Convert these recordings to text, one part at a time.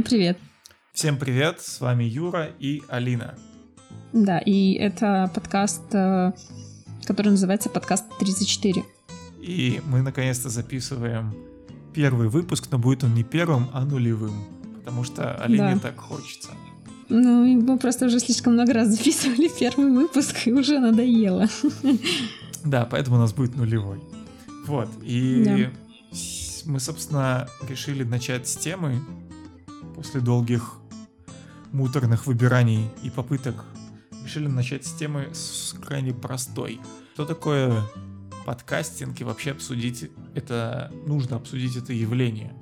Всем привет. Всем привет, с вами Юра и Алина. Да, и это подкаст, э, который называется подкаст 34. И мы наконец-то записываем первый выпуск, но будет он не первым, а нулевым, потому что Алине да. так хочется. Ну, мы просто уже слишком много раз записывали первый выпуск, и уже надоело. Да, поэтому у нас будет нулевой. Вот, и да. мы, собственно, решили начать с темы после долгих муторных выбираний и попыток. Решили начать с темы с крайне простой. Что такое подкастинг и вообще обсудить это, нужно обсудить это явление,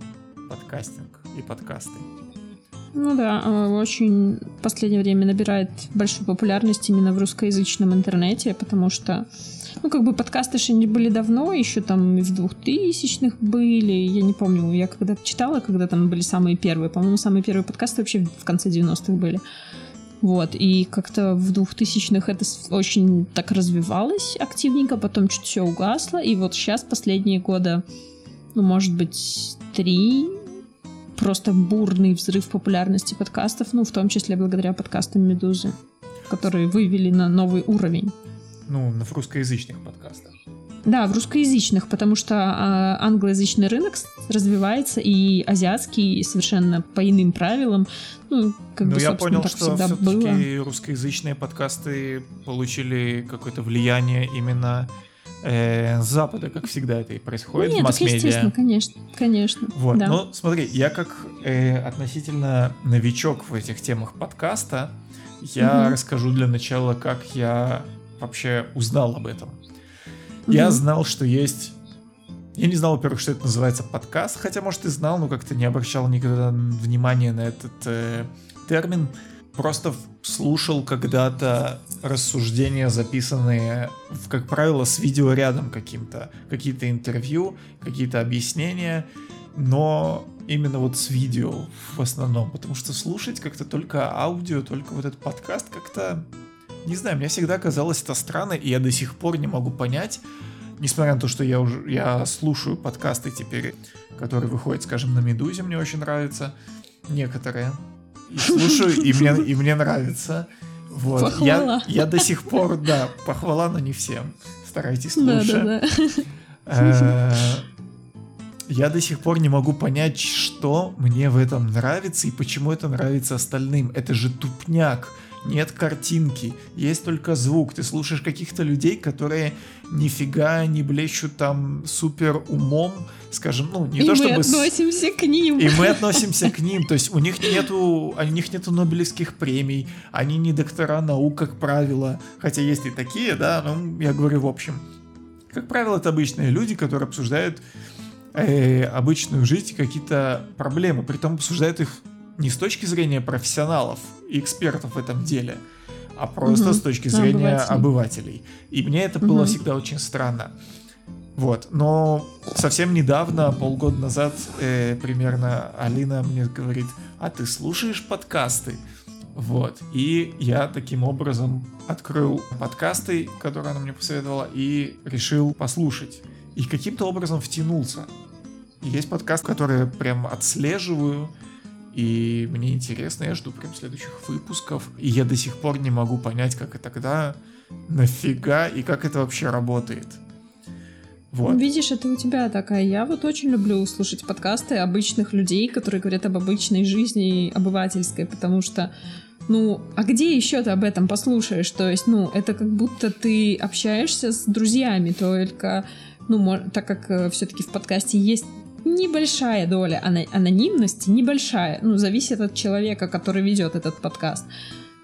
подкастинг и подкасты. Ну да, а, очень в последнее время набирает большую популярность именно в русскоязычном интернете, потому что, ну, как бы подкасты же не были давно, еще там в двухтысячных были, я не помню, я когда читала, когда там были самые первые, по-моему, самые первые подкасты вообще в конце 90-х были. Вот, и как-то в двухтысячных это очень так развивалось активненько, потом чуть все угасло, и вот сейчас последние года, ну, может быть, три просто бурный взрыв популярности подкастов, ну, в том числе благодаря подкастам «Медузы», которые вывели на новый уровень. Ну, в русскоязычных подкастах. Да, в русскоязычных, потому что э, англоязычный рынок развивается, и азиатский совершенно по иным правилам. Ну, как Но бы, я понял, что все-таки русскоязычные подкасты получили какое-то влияние именно э, с Запада, как всегда это и происходит Нет, в масс-медиа. естественно, конечно, конечно. Вот, да. ну смотри, я как э, относительно новичок в этих темах подкаста, я угу. расскажу для начала, как я вообще узнал об этом. Угу. Я знал, что есть... Я не знал, во-первых, что это называется подкаст, хотя, может, и знал, но как-то не обращал никогда внимания на этот э, термин просто слушал когда-то рассуждения, записанные, как правило, с видео рядом каким-то. Какие-то интервью, какие-то объяснения, но именно вот с видео в основном. Потому что слушать как-то только аудио, только вот этот подкаст как-то... Не знаю, мне всегда казалось это странно, и я до сих пор не могу понять, несмотря на то, что я уже я слушаю подкасты теперь, которые выходят, скажем, на Медузе, мне очень нравятся некоторые и слушаю, и мне, и мне нравится. Вот. Похвала. Я, я до сих пор, да, похвала, но не всем. Старайтесь лучше. Да, да, да. Я до сих пор не могу понять, что мне в этом нравится и почему это нравится остальным. Это же тупняк нет картинки, есть только звук. Ты слушаешь каких-то людей, которые нифига не блещут там супер умом, скажем, ну, не и то чтобы... мы относимся к ним. И мы относимся к ним, то есть у них нету, у них нету Нобелевских премий, они не доктора наук, как правило, хотя есть и такие, да, ну, я говорю в общем. Как правило, это обычные люди, которые обсуждают э, обычную жизнь, какие-то проблемы, при том обсуждают их не с точки зрения профессионалов и экспертов в этом деле, а просто угу. с точки зрения обывателей. обывателей. И мне это угу. было всегда очень странно. Вот, но совсем недавно, полгода назад, э, примерно, Алина мне говорит, а ты слушаешь подкасты? Вот, и я таким образом открыл подкасты, которые она мне посоветовала, и решил послушать. И каким-то образом втянулся. Есть подкаст, который прям отслеживаю, и мне интересно, я жду прям следующих выпусков. И я до сих пор не могу понять, как это тогда, нафига и как это вообще работает. Вот. Видишь, это у тебя такая. Я вот очень люблю слушать подкасты обычных людей, которые говорят об обычной жизни обывательской, потому что ну, а где еще ты об этом послушаешь? То есть, ну, это как будто ты общаешься с друзьями, только, ну, так как э, все-таки в подкасте есть небольшая доля анонимности, небольшая, ну, зависит от человека, который ведет этот подкаст,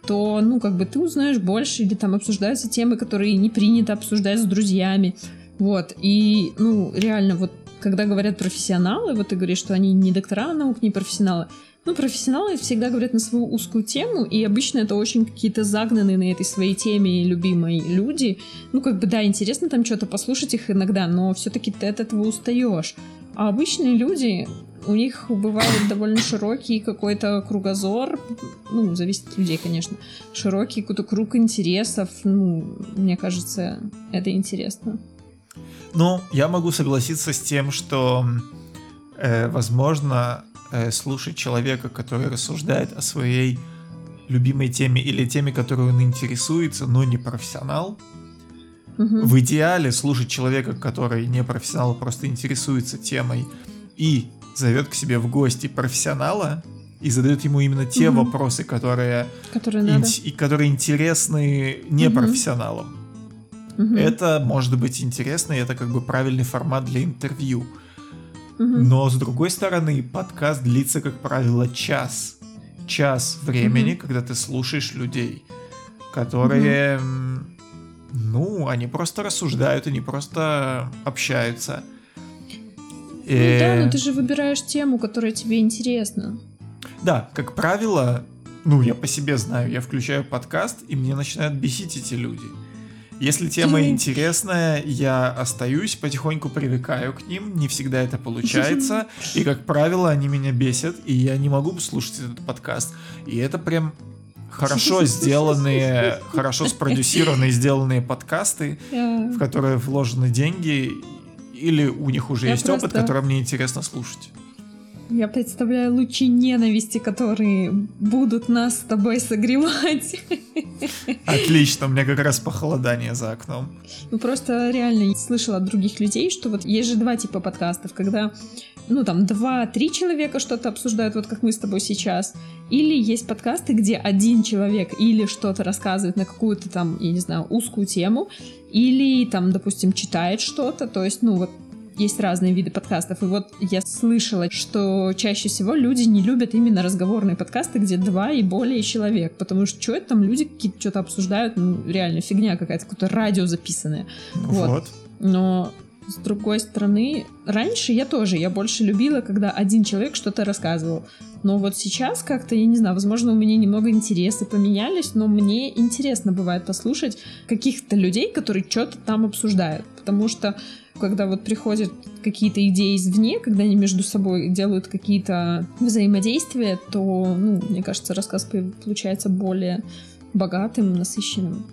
то, ну, как бы ты узнаешь больше, или там обсуждаются темы, которые не принято обсуждать с друзьями. Вот, и, ну, реально, вот, когда говорят профессионалы, вот ты говоришь, что они не доктора наук, не профессионалы, ну, профессионалы всегда говорят на свою узкую тему, и обычно это очень какие-то загнанные на этой своей теме любимые люди. Ну, как бы, да, интересно там что-то послушать их иногда, но все-таки ты от этого устаешь. А обычные люди, у них бывает довольно широкий какой-то кругозор, ну, зависит от людей, конечно, широкий какой-то круг интересов, ну, мне кажется, это интересно. Ну, я могу согласиться с тем, что, э, возможно, э, слушать человека, который рассуждает о своей любимой теме или теме, которой он интересуется, но не профессионал. Угу. В идеале слушать человека, который не профессионал, а просто интересуется темой и зовет к себе в гости профессионала и задает ему именно те угу. вопросы, которые, которые, надо. и, которые интересны непрофессионалам. Угу. Это может быть интересно, и это как бы правильный формат для интервью. Угу. Но с другой стороны, подкаст длится, как правило, час. Час времени, угу. когда ты слушаешь людей, которые, угу. Ну, они просто рассуждают, они просто общаются. Ну и... да, но ты же выбираешь тему, которая тебе интересна. Да, как правило, ну, я по себе знаю, я включаю подкаст, и мне начинают бесить эти люди. Если тема интересная, я остаюсь, потихоньку привыкаю к ним, не всегда это получается, и, как правило, они меня бесят, и я не могу слушать этот подкаст. И это прям хорошо сделанные, хорошо спродюсированные, сделанные подкасты, в которые вложены деньги, или у них уже есть опыт, который мне интересно слушать. Я представляю лучи ненависти, которые будут нас с тобой согревать. Отлично, у меня как раз похолодание за окном. Ну просто реально слышала от других людей, что вот есть же два типа подкастов, когда ну там два-три человека что-то обсуждают, вот как мы с тобой сейчас, или есть подкасты, где один человек или что-то рассказывает на какую-то там, я не знаю, узкую тему, или там, допустим, читает что-то, то есть, ну вот есть разные виды подкастов. И вот я слышала, что чаще всего люди не любят именно разговорные подкасты, где два и более человек. Потому что что это там люди какие-то что-то обсуждают, ну, реально фигня какая-то, какое-то радио записанное. Вот. вот. Но с другой стороны, раньше я тоже, я больше любила, когда один человек что-то рассказывал. Но вот сейчас как-то, я не знаю, возможно, у меня немного интересы поменялись, но мне интересно бывает послушать каких-то людей, которые что-то там обсуждают. Потому что когда вот приходят какие-то идеи извне, когда они между собой делают какие-то взаимодействия, то, ну, мне кажется, рассказ получается более богатым, насыщенным.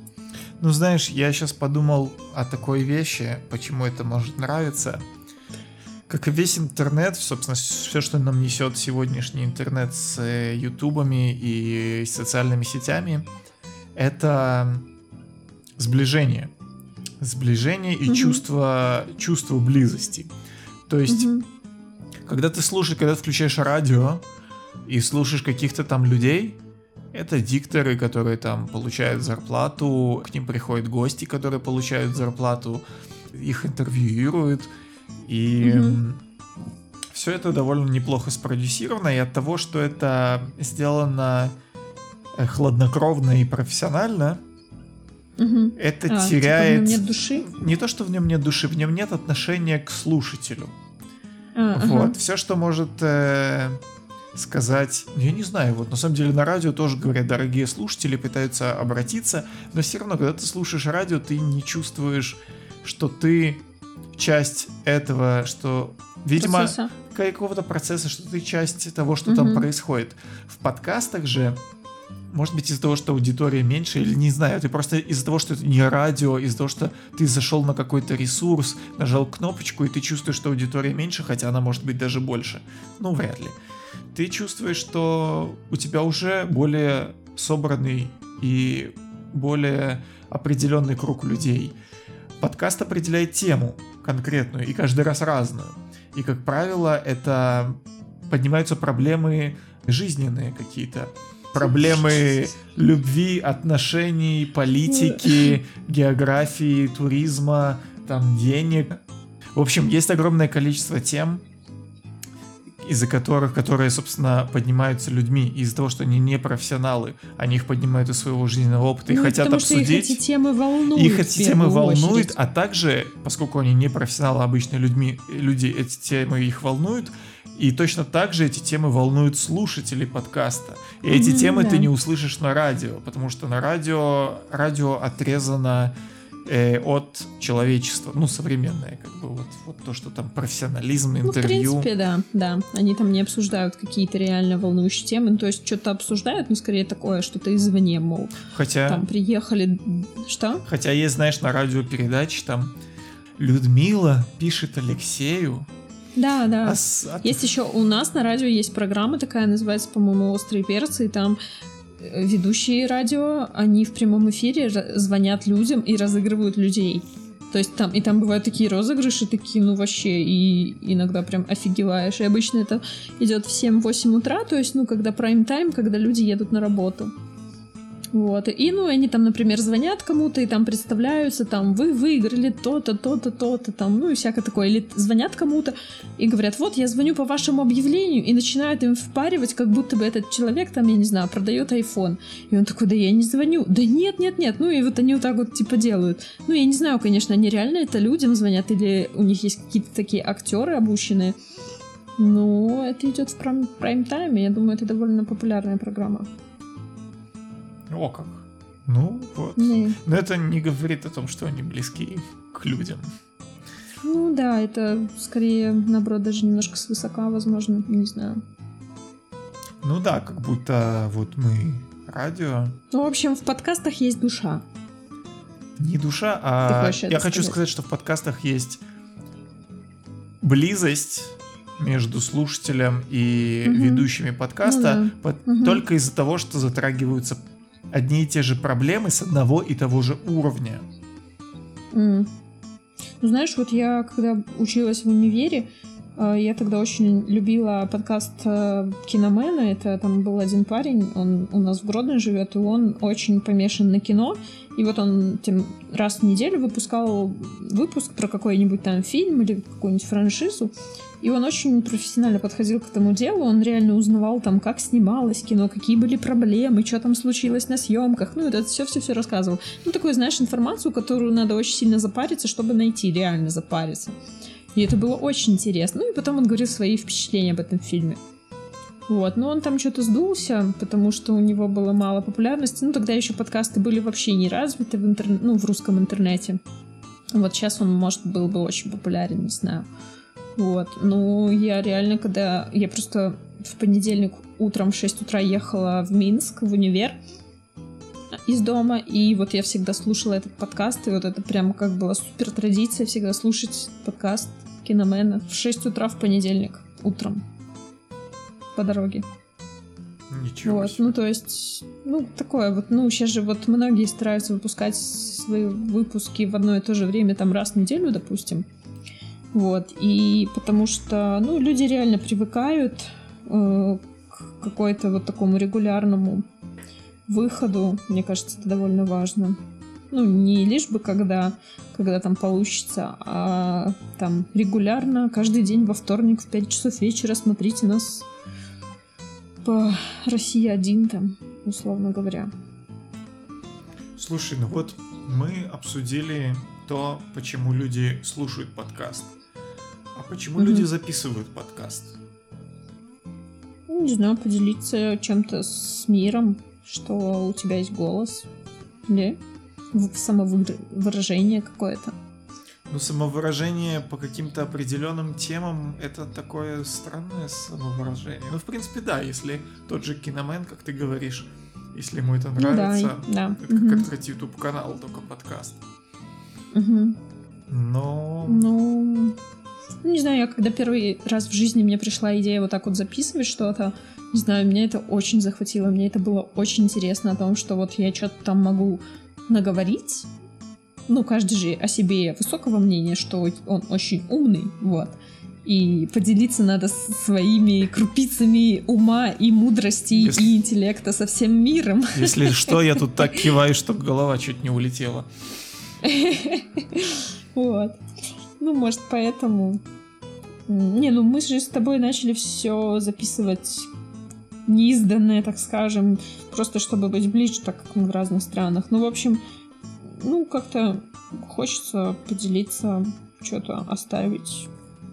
Ну, знаешь, я сейчас подумал о такой вещи, почему это может нравиться. Как и весь интернет, собственно, все, что нам несет сегодняшний интернет с э, ютубами и социальными сетями, это сближение сближение и угу. чувство, чувство близости. То есть, угу. когда ты слушаешь, когда ты включаешь радио и слушаешь каких-то там людей, это дикторы, которые там получают зарплату, к ним приходят гости, которые получают зарплату, их интервьюируют, и угу. все это довольно неплохо спродюсировано, и от того, что это сделано э, хладнокровно и профессионально, Угу. Это а, теряет... Типа в нем нет души? Не то, что в нем нет души, в нем нет отношения к слушателю. А, вот. Ага. Все, что может э, сказать... Ну, я не знаю, вот на самом деле на радио тоже говорят, дорогие слушатели пытаются обратиться, но все равно, когда ты слушаешь радио, ты не чувствуешь, что ты часть этого, что, видимо, процесса. какого-то процесса, что ты часть того, что угу. там происходит. В подкастах же может быть из-за того, что аудитория меньше, или не знаю, ты просто из-за того, что это не радио, из-за того, что ты зашел на какой-то ресурс, нажал кнопочку, и ты чувствуешь, что аудитория меньше, хотя она может быть даже больше. Ну, вряд ли. Ты чувствуешь, что у тебя уже более собранный и более определенный круг людей. Подкаст определяет тему конкретную и каждый раз разную. И, как правило, это поднимаются проблемы жизненные какие-то проблемы любви, отношений, политики, географии, туризма, там денег. В общем, есть огромное количество тем, из-за которых, которые, собственно, поднимаются людьми, из-за того, что они не профессионалы, они их поднимают из своего жизненного опыта и ну, хотят потому обсудить. Что их эти темы волнуют. Их эти темы волнуют, а также, поскольку они не профессионалы, а обычные людьми, люди, эти темы их волнуют, и точно так же эти темы волнуют слушателей подкаста. И эти mm-hmm, темы да. ты не услышишь на радио, потому что на радио радио отрезано э, от человечества, ну современное, как бы вот, вот то, что там профессионализм, интервью. Ну, в принципе, да, да. Они там не обсуждают какие-то реально волнующие темы, ну, то есть что-то обсуждают, но скорее такое, что-то извне, мол. Хотя... Там приехали... Что? Хотя есть, знаешь, на радио передачи там Людмила пишет Алексею, Да, да. А с... Есть еще у нас на радио есть программа такая, называется, по-моему, «Острые перцы», и там ведущие радио, они в прямом эфире звонят людям и разыгрывают людей. То есть там, и там бывают такие розыгрыши, такие, ну вообще, и иногда прям офигеваешь. И обычно это идет в 7-8 утра, то есть, ну, когда прайм-тайм, когда люди едут на работу. Вот. И, ну, они там, например, звонят кому-то и там представляются, там, вы выиграли то-то, то-то, то-то, там, ну, и всякое такое. Или звонят кому-то и говорят, вот, я звоню по вашему объявлению, и начинают им впаривать, как будто бы этот человек, там, я не знаю, продает iPhone. И он такой, да я не звоню. Да нет, нет, нет. Ну, и вот они вот так вот, типа, делают. Ну, я не знаю, конечно, они реально это людям звонят, или у них есть какие-то такие актеры обученные. Ну, это идет в прайм-тайме. Я думаю, это довольно популярная программа. О как. Ну, вот. Не. Но это не говорит о том, что они близки к людям. Ну да, это скорее, наоборот, даже немножко свысока, возможно, не знаю. Ну да, как будто вот мы радио. Ну, в общем, в подкастах есть душа. Не душа, а я хочу сказать, что в подкастах есть близость между слушателем и угу. ведущими подкаста ну, да. по- угу. только из-за того, что затрагиваются одни и те же проблемы с одного и того же уровня. Mm. Знаешь, вот я, когда училась в универе, э, я тогда очень любила подкаст э, Киномена. Это там был один парень, он у нас в Гродно живет, и он очень помешан на кино. И вот он тем раз в неделю выпускал выпуск про какой-нибудь там фильм или какую-нибудь франшизу. И он очень профессионально подходил к этому делу, он реально узнавал там, как снималось кино, какие были проблемы, что там случилось на съемках, ну, это все-все-все рассказывал. Ну, такую, знаешь, информацию, которую надо очень сильно запариться, чтобы найти, реально запариться. И это было очень интересно. Ну, и потом он говорил свои впечатления об этом фильме. Вот, но он там что-то сдулся, потому что у него было мало популярности. Ну, тогда еще подкасты были вообще не развиты в, интер... ну, в русском интернете. Вот сейчас он, может, был бы очень популярен, не знаю. Вот. Ну, я реально, когда... Я просто в понедельник утром в 6 утра ехала в Минск, в универ из дома, и вот я всегда слушала этот подкаст, и вот это прям как была супер традиция всегда слушать подкаст Киномена в 6 утра в понедельник утром по дороге. Ничего вот, себе. ну то есть, ну такое вот, ну сейчас же вот многие стараются выпускать свои выпуски в одно и то же время, там раз в неделю, допустим. Вот, и потому что, ну, люди реально привыкают э, к какой-то вот такому регулярному выходу, мне кажется, это довольно важно. Ну, не лишь бы когда, когда там получится, а там регулярно, каждый день во вторник в 5 часов вечера смотрите нас по России один там, условно говоря. Слушай, ну вот мы обсудили то, почему люди слушают подкаст. А почему угу. люди записывают подкаст? Ну, не знаю, поделиться чем-то с миром, что у тебя есть голос. Или самовыражение какое-то. Ну, самовыражение по каким-то определенным темам это такое странное самовыражение. Ну, в принципе, да, если тот же киномен, как ты говоришь, если ему это нравится, да, да. это угу. как открыть YouTube канал, только подкаст. Угу. Но. Ну. Ну, не знаю, я когда первый раз в жизни мне пришла идея вот так вот записывать что-то, не знаю, меня это очень захватило, мне это было очень интересно о том, что вот я что-то там могу наговорить, ну, каждый же о себе высокого мнения, что он очень умный, вот, и поделиться надо своими крупицами ума и мудрости Если... и интеллекта со всем миром. Если что, я тут так киваю, что голова чуть не улетела. Вот. Ну, может, поэтому... Не, ну мы же с тобой начали все записывать неизданное, так скажем, просто чтобы быть ближе, так как мы в разных странах. Ну, в общем, ну, как-то хочется поделиться, что-то оставить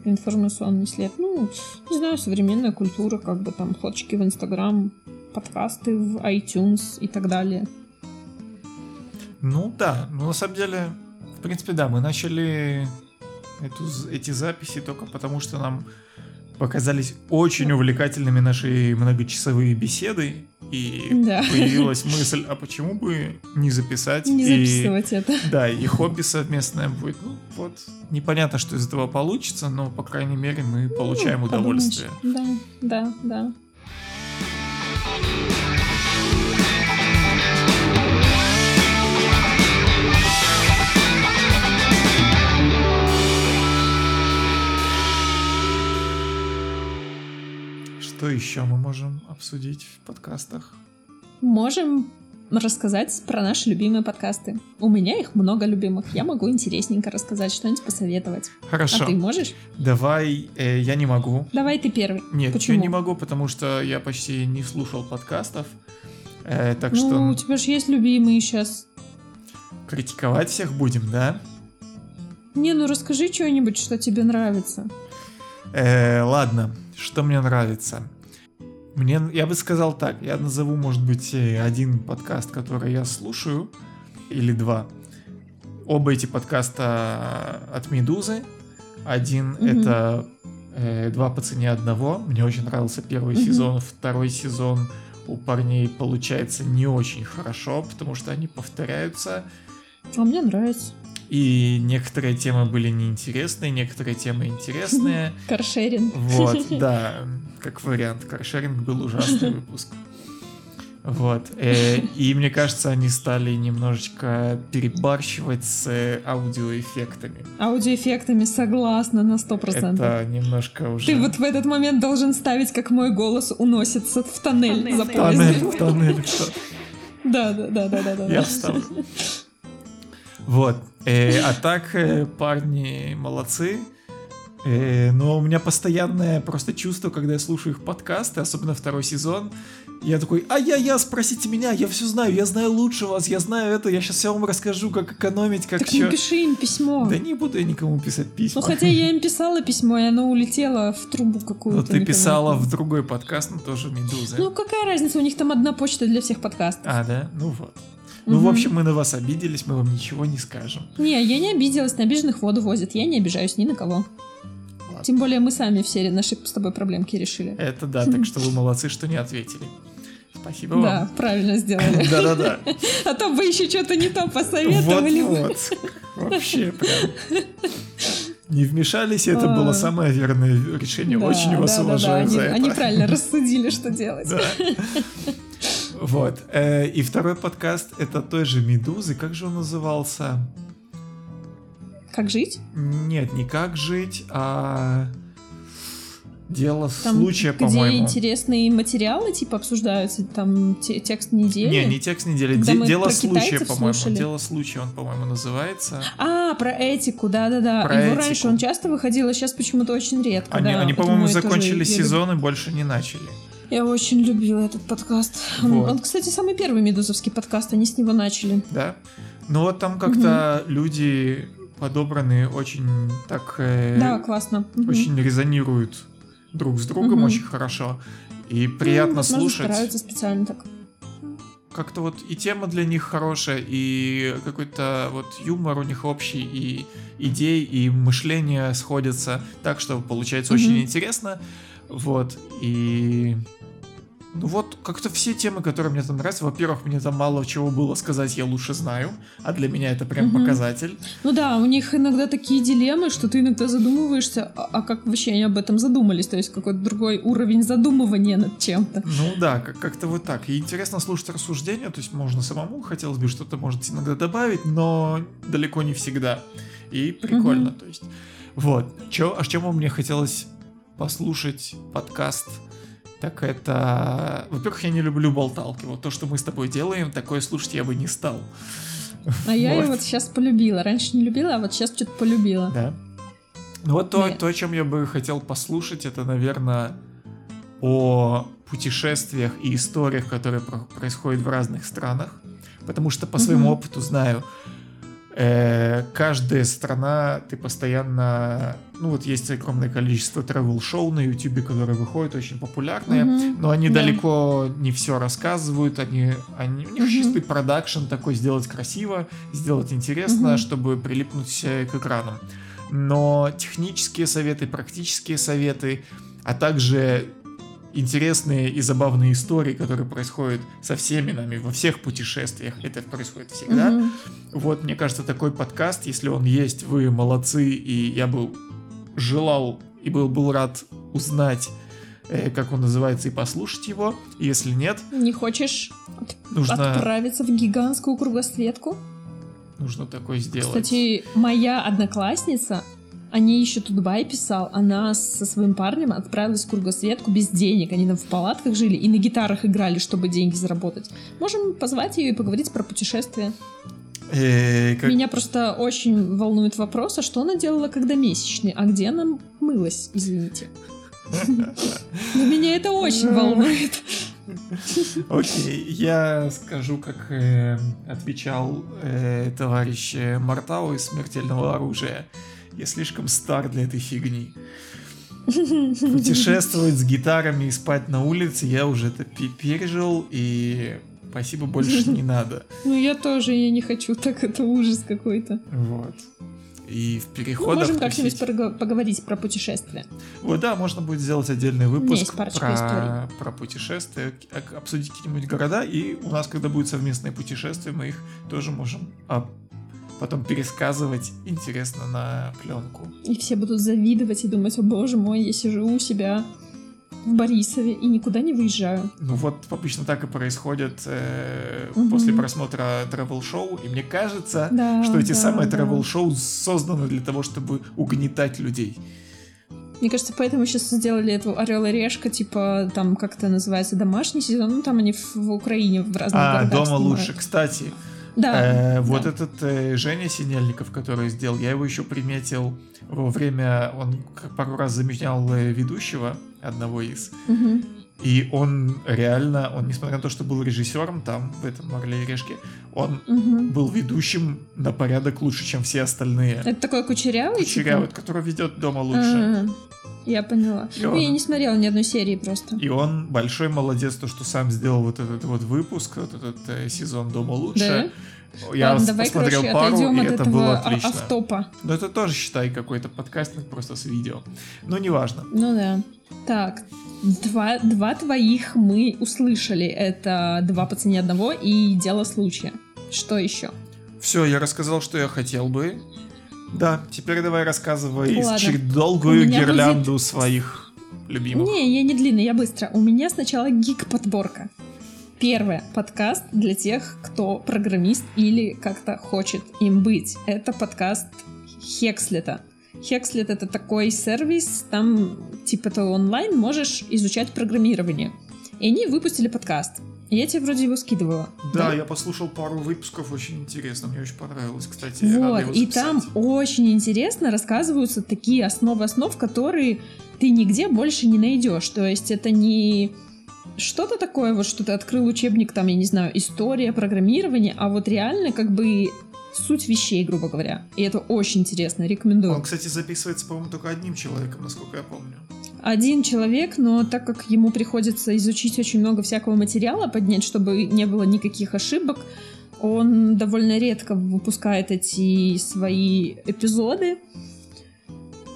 информационный след. Ну, не знаю, современная культура, как бы там фоточки в Инстаграм, подкасты в iTunes и так далее. Ну да, ну на самом деле, в принципе, да, мы начали эту, эти записи только потому, что нам показались очень увлекательными наши многочасовые беседы. и Да. появилась мысль, а почему бы не записать? Не и- записывать это. Да, и хобби совместное будет. Ну, вот, непонятно, что из этого получится, но, по крайней мере, мы получаем Ну, удовольствие. Да, да, да. Еще мы можем обсудить в подкастах? Можем рассказать про наши любимые подкасты. У меня их много любимых. Я могу интересненько рассказать, что-нибудь посоветовать. Хорошо. А ты можешь? Давай, э, я не могу. Давай ты первый. Нет, Почему? я не могу, потому что я почти не слушал подкастов. Э, так ну, что у тебя же есть любимые сейчас. критиковать всех будем, да? Не, ну расскажи что-нибудь, что тебе нравится. Э, ладно, что мне нравится. Мне, я бы сказал так, я назову, может быть, э, один подкаст, который я слушаю, или два. Оба эти подкаста от Медузы. Один Мгм. это э, «Два по цене одного». Мне очень нравился первый Мгм. сезон. Второй сезон у парней получается не очень хорошо, потому что они повторяются. А мне нравится. И некоторые темы были неинтересные, некоторые темы интересные. Каршеринг. Вот, да, как вариант. Каршеринг был ужасный выпуск. Вот. э, И мне кажется, они стали немножечко перебарщивать с аудиоэффектами. Аудиоэффектами согласна на 100%. Это немножко уже... Ты вот в этот момент должен ставить, как мой голос уносится в тоннель Тоннель, в тоннель. что- Да, да, да, да, да, да. Я встал. Вот. э, А так, э, парни молодцы. Э, Но у меня постоянное просто чувство, когда я слушаю их подкасты, особенно второй сезон, я такой, ай-я-я, спросите меня, я все знаю, я знаю лучше вас, я знаю это, я сейчас все вам расскажу, как экономить, как Так все. напиши им письмо. Да не буду я никому писать письма. Ну, хотя я им писала письмо, и оно улетело в трубу какую-то. Ну, ты писала в другой подкаст, но тоже Медузы. Ну, какая разница, у них там одна почта для всех подкастов. А, да? Ну вот. Ну, в общем, мы на вас обиделись, мы вам ничего не скажем. Не, я не обиделась, на обиженных воду возят, я не обижаюсь ни на кого. Ладно. Тем более мы сами все наши с тобой проблемки решили. Это да, так что вы молодцы, что не ответили. Спасибо вам. Да, правильно сделали. Да-да-да. А то бы еще что-то не то посоветовали. вот. Вообще прям. Не вмешались, это А. было самое верное решение. Очень вас уважаю за это. Они правильно рассудили, что делать. Вот. Э, И второй подкаст это той же Медузы. Как же он назывался? Как жить? Нет, не как жить, а дело Там, случая, где по-моему. интересные материалы, типа, обсуждаются, там те- текст недели. Не, не текст недели, де- дело случая, по-моему. слушали. Дело случая он, по-моему, называется. А, про этику, да-да-да. Про Его этику. раньше он часто выходил, а сейчас почему-то очень редко. Они, да, они по-моему, тоже- закончили я сезон и больше не начали. Я очень любила этот подкаст. Он- Вот. Он, кстати, самый первый медузовский подкаст, они с него начали. Да? Ну вот там как-то люди подобраны очень так... э, Да, классно. Мгм. очень резонируют друг с другом Мгм. очень хорошо. И приятно Ну, слушать. стараются специально так. Как-то вот и тема для них хорошая, и какой-то вот юмор у них общий, и идей, и мышление сходятся так, что получается очень Мгм. интересно. Вот, и... Ну вот, как-то все темы, которые мне там нравятся, во-первых, мне там мало чего было сказать, я лучше знаю, а для меня это прям Мгм. показатель. Ну да, у них иногда такие дилеммы, что ты иногда задумываешься, а, а как вообще они об этом задумались? То есть какой-то другой уровень задумывания над чем-то. Ну да, как- как-то вот так. И интересно слушать рассуждения, то есть можно самому, хотелось бы что-то, может, иногда добавить, но далеко не всегда. И прикольно, Мгм. то есть. Вот. Чё, а с чему мне хотелось послушать подкаст? Так это... Во-первых, я не люблю болталки. Вот то, что мы с тобой делаем, такое слушать я бы не стал. А я Вот. ее вот сейчас полюбила. Раньше не любила, а вот сейчас что-то полюбила. Да. Ну вот то, Нет. то, о чем я бы хотел послушать, это, наверное, о путешествиях и историях, которые про- происходят в разных странах. Потому что по своему Мгм. опыту знаю, э, каждая страна, ты постоянно... Ну вот есть огромное количество travel-шоу на YouTube, которые выходят, очень популярные. Мгм. Но они Да. далеко не все рассказывают, они, они, у них Мгм. чистый продакшн такой, сделать красиво, сделать интересно, Мгм. чтобы прилипнуть э, к экранам. Но технические советы, практические советы, а также интересные и забавные истории, которые происходят со всеми нами во всех путешествиях. Это происходит всегда. Мгм. Вот, мне кажется, такой подкаст, если он есть, вы молодцы, и я бы желал и был, был рад узнать, э, как он называется, и послушать его. Если нет, Не хочешь от- нужно, отправиться в гигантскую кругосветку? нужно такое сделать. Кстати, моя одноклассница, они еще тут бай писал, она со своим парнем отправилась в кругосветку без денег. Они там в палатках жили и на гитарах играли, чтобы деньги заработать. Можем позвать ее и поговорить про путешествия. Э, как- Меня просто очень волнует вопрос, а что она делала, когда месячный? А где она мылась, извините? Меня это очень волнует. Окей, я скажу, как э, отвечал э, товарищ Мартау из «Смертельного оружия». Я слишком стар для этой фигни. Путешествовать с гитарами и спать на улице я уже это пе- пережил, и спасибо больше не надо. Ну я тоже, я не хочу, так это ужас какой-то. Вот. И в Ну, переходах можем как-нибудь тусить. поговорить про путешествия. Вот, да, можно будет сделать отдельный выпуск про, историй. про путешествия, к- обсудить какие-нибудь города, и у нас, когда будет совместное путешествие, мы их тоже можем потом пересказывать интересно на пленку. И все будут завидовать и думать, о боже мой, я сижу у себя в Борисове и никуда не выезжаю. Ну вот обычно так и происходит э, Мгм. после просмотра travel-шоу, и мне кажется, Да, что эти да, самые да. travel-шоу созданы для того, чтобы угнетать людей. Мне кажется, поэтому сейчас сделали эту Орел и Решка, типа, там, как это называется, домашний сезон. Ну, там они в, в Украине, в разных А, городах дома снимают. лучше. Кстати, Да. Э, вот да. этот э, Женя Синельников, который сделал, я его еще приметил во время, он пару раз заменял э, ведущего одного из, Мгм. и он реально, он несмотря на то, что был режиссером там, в этом «Орле и Решке», он Мгм. был ведущим на порядок лучше, чем все остальные. Это такой кучерявый? типа? Кучерявый, который ведет дома лучше. А, Я поняла. И Ну, он- я не смотрела ни одной серии просто. И он большой молодец, то, что сам сделал вот этот вот выпуск, вот этот э, сезон «Дома лучше». Я Ладно, давай, посмотрел короче, пару, отойдем и от это этого было отлично. автопа. Но это тоже, считай, какой-то подкастинг просто с видео. Но неважно. Ну да. Так, два, два твоих мы услышали. Это «Два по цене одного» и «Дело случая». Что еще? Все, я рассказал, что я хотел бы. Да, теперь давай рассказывай Ладно. долгую гирлянду своих любимых. Не, я не длинный, я быстро. У меня сначала гик-подборка. Первое. Подкаст для тех, кто программист или как-то хочет им быть. Это подкаст Хекслета. Хекслет это такой сервис, там типа ты онлайн можешь изучать программирование. И они выпустили подкаст. Я тебе вроде его скидывала. Да, я послушал пару выпусков, очень интересно, мне очень понравилось, кстати. Вот, и там очень интересно рассказываются такие основы основ, которые ты нигде больше не найдешь. То есть это не что-то такое, вот что ты открыл учебник, там, я не знаю, история, программирование, а вот реально как бы суть вещей, грубо говоря. И это очень интересно, рекомендую. Он, кстати, записывается, по-моему, только одним человеком, насколько я помню. Один человек, но так как ему приходится изучить очень много всякого материала, поднять, чтобы не было никаких ошибок, он довольно редко выпускает эти свои эпизоды.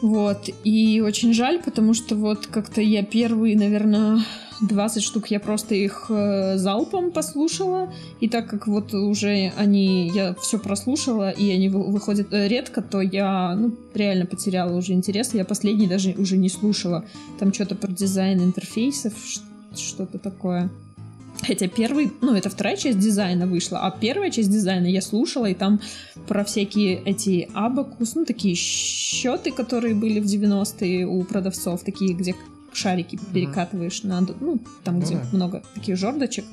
Вот, и очень жаль, потому что вот как-то я первые, наверное, 20 штук я просто их э, залпом послушала, и так как вот уже они, я все прослушала, и они вы- выходят э, редко, то я, ну, реально потеряла уже интерес, я последний даже уже не слушала. Там что-то про дизайн интерфейсов, что-то такое. Хотя первый, ну, это вторая часть дизайна вышла, а первая часть дизайна я слушала, и там про всякие эти абакус, ну, такие счеты, которые были в 90-е у продавцов, такие, где шарики Мгм. перекатываешь на, ну, там, Ну где да. много таких жердочек.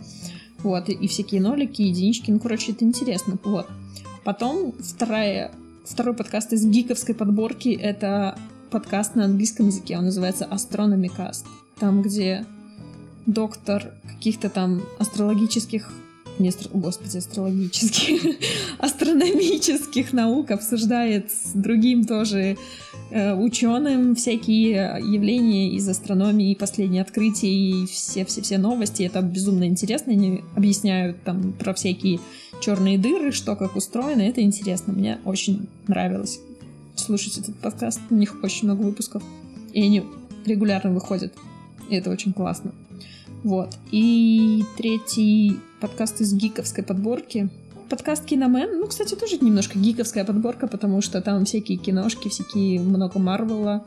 Вот, и, и всякие нолики, единички, ну, короче, это интересно, вот. Потом вторая, второй подкаст из гиковской подборки, это подкаст на английском языке, он называется Astronomy Cast. Там, где доктор каких-то там астрологических не астро... господи, астрологических, астрономических наук обсуждает с другим тоже э, ученым всякие явления из астрономии, последние открытия и все-все-все новости. Это безумно интересно. Они объясняют там про всякие черные дыры, что как устроено. Это интересно. Мне очень нравилось слушать этот подкаст. У них очень много выпусков. И они регулярно выходят. И это очень классно. Вот. И третий подкаст из гиковской подборки. Подкаст Киномен. Ну, кстати, тоже немножко гиковская подборка, потому что там всякие киношки, всякие много Марвела,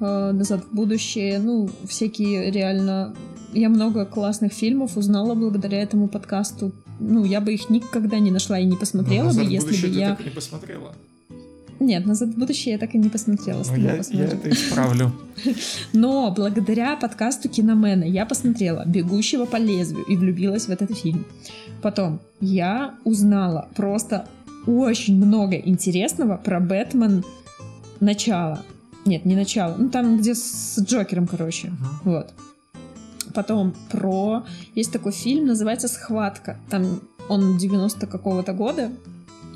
э, Назад в будущее. Ну, всякие реально... Я много классных фильмов узнала благодаря этому подкасту. Ну, я бы их никогда не нашла и не посмотрела бы, если бы я... Не посмотрела. Нет, «Назад в будущее» я так и не посмотрела. Ну, я, я это исправлю. Но благодаря подкасту Киномена я посмотрела «Бегущего по лезвию» и влюбилась в этот фильм. Потом я узнала просто очень много интересного про «Бэтмен. Начало». Нет, не начало. Ну, там, где с Джокером, короче. Uh-huh. Вот. Потом про... Есть такой фильм, называется «Схватка». Там он 90 какого-то года,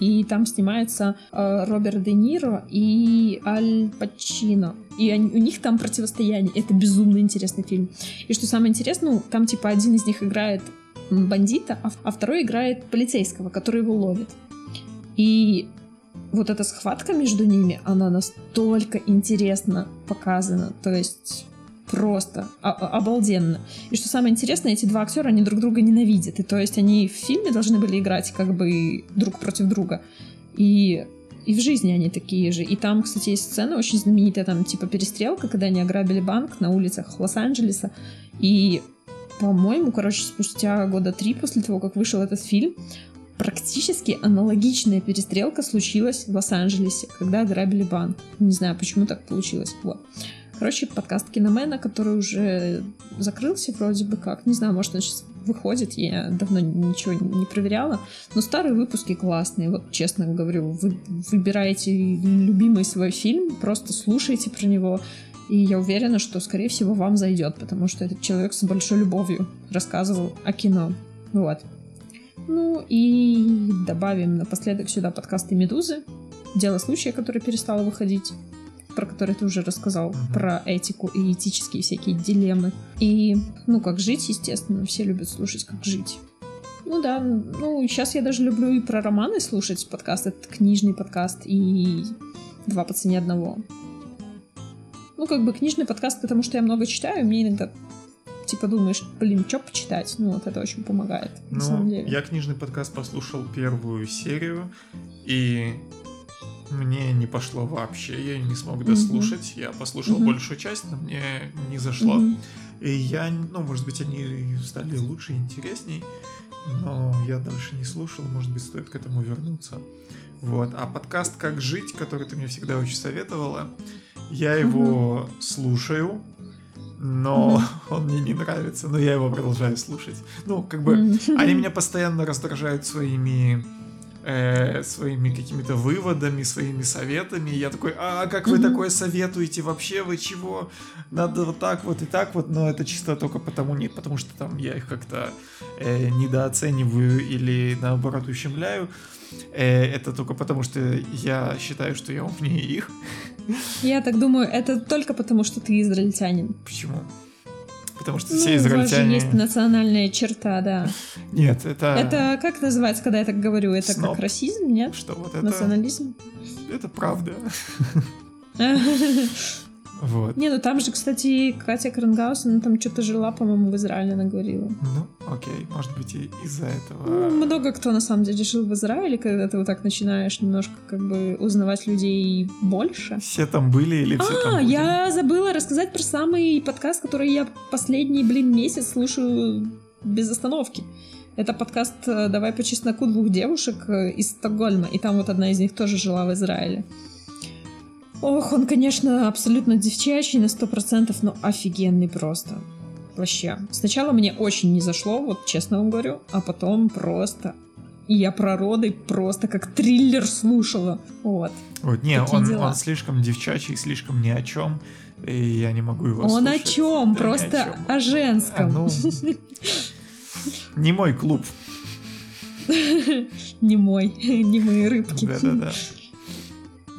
и там снимается э, Роберт Де Ниро и Аль Пачино. И они, у них там противостояние. Это безумно интересный фильм. И что самое интересное, ну, там типа один из них играет бандита, а, а второй играет полицейского, который его ловит. И вот эта схватка между ними, она настолько интересно показана. То есть просто обалденно. И что самое интересное, эти два актера, они друг друга ненавидят. И то есть они в фильме должны были играть как бы друг против друга. И и в жизни они такие же. И там, кстати, есть сцена очень знаменитая, там типа перестрелка, когда они ограбили банк на улицах Лос-Анджелеса. И, по-моему, короче, спустя года три после того, как вышел этот фильм, практически аналогичная перестрелка случилась в Лос-Анджелесе, когда ограбили банк. Не знаю, почему так получилось. Вот. Короче, подкаст Киномена, который уже закрылся вроде бы как. Не знаю, может, он сейчас выходит, я давно ничего не проверяла. Но старые выпуски классные. Вот честно говорю, вы выбираете любимый свой фильм, просто слушайте про него. И я уверена, что, скорее всего, вам зайдет, потому что этот человек с большой любовью рассказывал о кино. Вот. Ну и добавим напоследок сюда подкасты «Медузы». Дело случая, которое перестало выходить про который ты уже рассказал, uh-huh. про этику и этические всякие дилеммы. И, ну, как жить, естественно, все любят слушать, как жить. Ну да, ну сейчас я даже люблю и про романы слушать подкаст, это книжный подкаст и два по цене одного. Ну, как бы книжный подкаст, потому что я много читаю, мне иногда типа думаешь, блин, что почитать? Ну, вот это очень помогает, ну, на самом деле. Я книжный подкаст послушал первую серию, и мне не пошло вообще, я не смог дослушать. Mm-hmm. Я послушал mm-hmm. большую часть, но мне не зашло. Mm-hmm. И я, ну, может быть, они стали лучше и интересней, но я дальше не слушал, может быть, стоит к этому вернуться. Вот. А подкаст «Как жить», который ты мне всегда очень советовала, я его mm-hmm. слушаю, но mm-hmm. он мне не нравится, но я его продолжаю слушать. Ну, как бы, mm-hmm. они меня постоянно раздражают своими э, своими какими-то выводами, своими советами. Я такой, а как вы такое советуете вообще? Вы чего? Надо вот так вот и так вот, но это чисто только потому, не потому что там я их как-то э, недооцениваю или наоборот ущемляю. Э, это только потому, что я считаю, что я умнее их. Я так думаю, это только потому, что ты израильтянин. Почему? Потому что все ну, израильтяне... У вас же есть национальная черта, да. Нет, это... Это как называется, когда я так говорю? Это Сноб. как расизм, нет? Что вот это... Национализм? Это правда. Вот. Не, ну там же, кстати, Катя Крангаус, она там что-то жила, по-моему, в Израиле, она говорила. Ну, окей, может быть, и из-за этого. Ну, много кто на самом деле жил в Израиле, когда ты вот так начинаешь немножко как бы узнавать людей больше. Все там были или все а, там А, я забыла рассказать про самый подкаст, который я последний, блин, месяц слушаю без остановки. Это подкаст э, «Давай по чесноку двух девушек» э, из Стокгольма, и там вот одна из них тоже жила в Израиле. Ох, он, конечно, абсолютно девчачий на сто процентов, но офигенный просто. Вообще. Сначала мне очень не зашло, вот честно вам говорю, а потом просто и я про роды просто как триллер слушала. Вот. Вот, не, он, он слишком девчачий, слишком ни о чем. И я не могу его Он слушать. о чем? Да просто о, чем. о женском. А, ну, не мой клуб. Не мой, не мои рыбки. Да-да-да.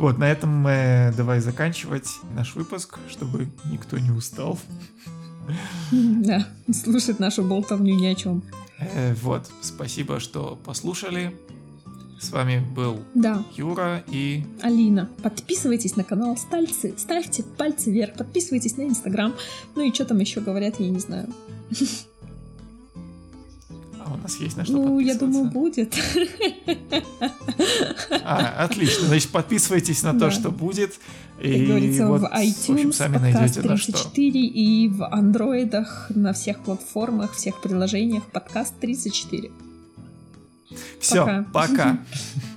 Вот, на этом мы давай заканчивать наш выпуск, чтобы никто не устал. Да, слушать нашу болтовню ни о чем. Э, вот, спасибо, что послушали. С вами был да. Юра и Алина. Подписывайтесь на канал Стальцы, ставьте пальцы вверх, подписывайтесь на Инстаграм. Ну и что там еще говорят, я не знаю. Нас есть на что Ну, я думаю, будет. А, отлично. Значит, подписывайтесь на то, Да. что будет. Как И говорится, вот, в iTunes, в общем, сами найдете на что. 34 и в андроидах на всех платформах, всех приложениях подкаст 34. Все, Пока. пока.